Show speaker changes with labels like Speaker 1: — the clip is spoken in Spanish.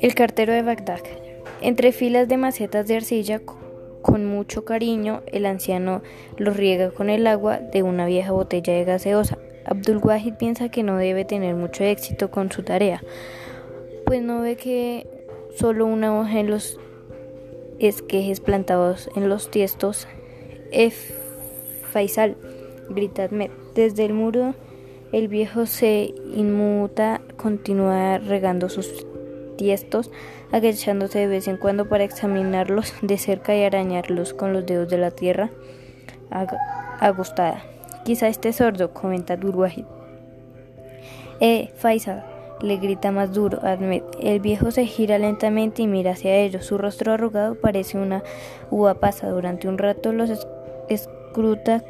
Speaker 1: El cartero de Bagdad. Entre filas de macetas de arcilla, con mucho cariño, el anciano los riega con el agua de una vieja botella de gaseosa. Abdul Wahid piensa que no debe tener mucho éxito con su tarea, pues no ve que solo una hoja en los esquejes plantados en los tiestos. F. Faisal, grita Ahmed. Desde el muro, el viejo se inmuta, continúa regando sus tiestos, agachándose de vez en cuando para examinarlos de cerca y arañarlos con los dedos de la tierra agostada. Quizá esté sordo, comenta Durwahid. Eh, Faisal, le grita más duro Ahmed. El viejo se gira lentamente y mira hacia ellos. Su rostro arrugado parece una uva pasa. Durante un rato los escruta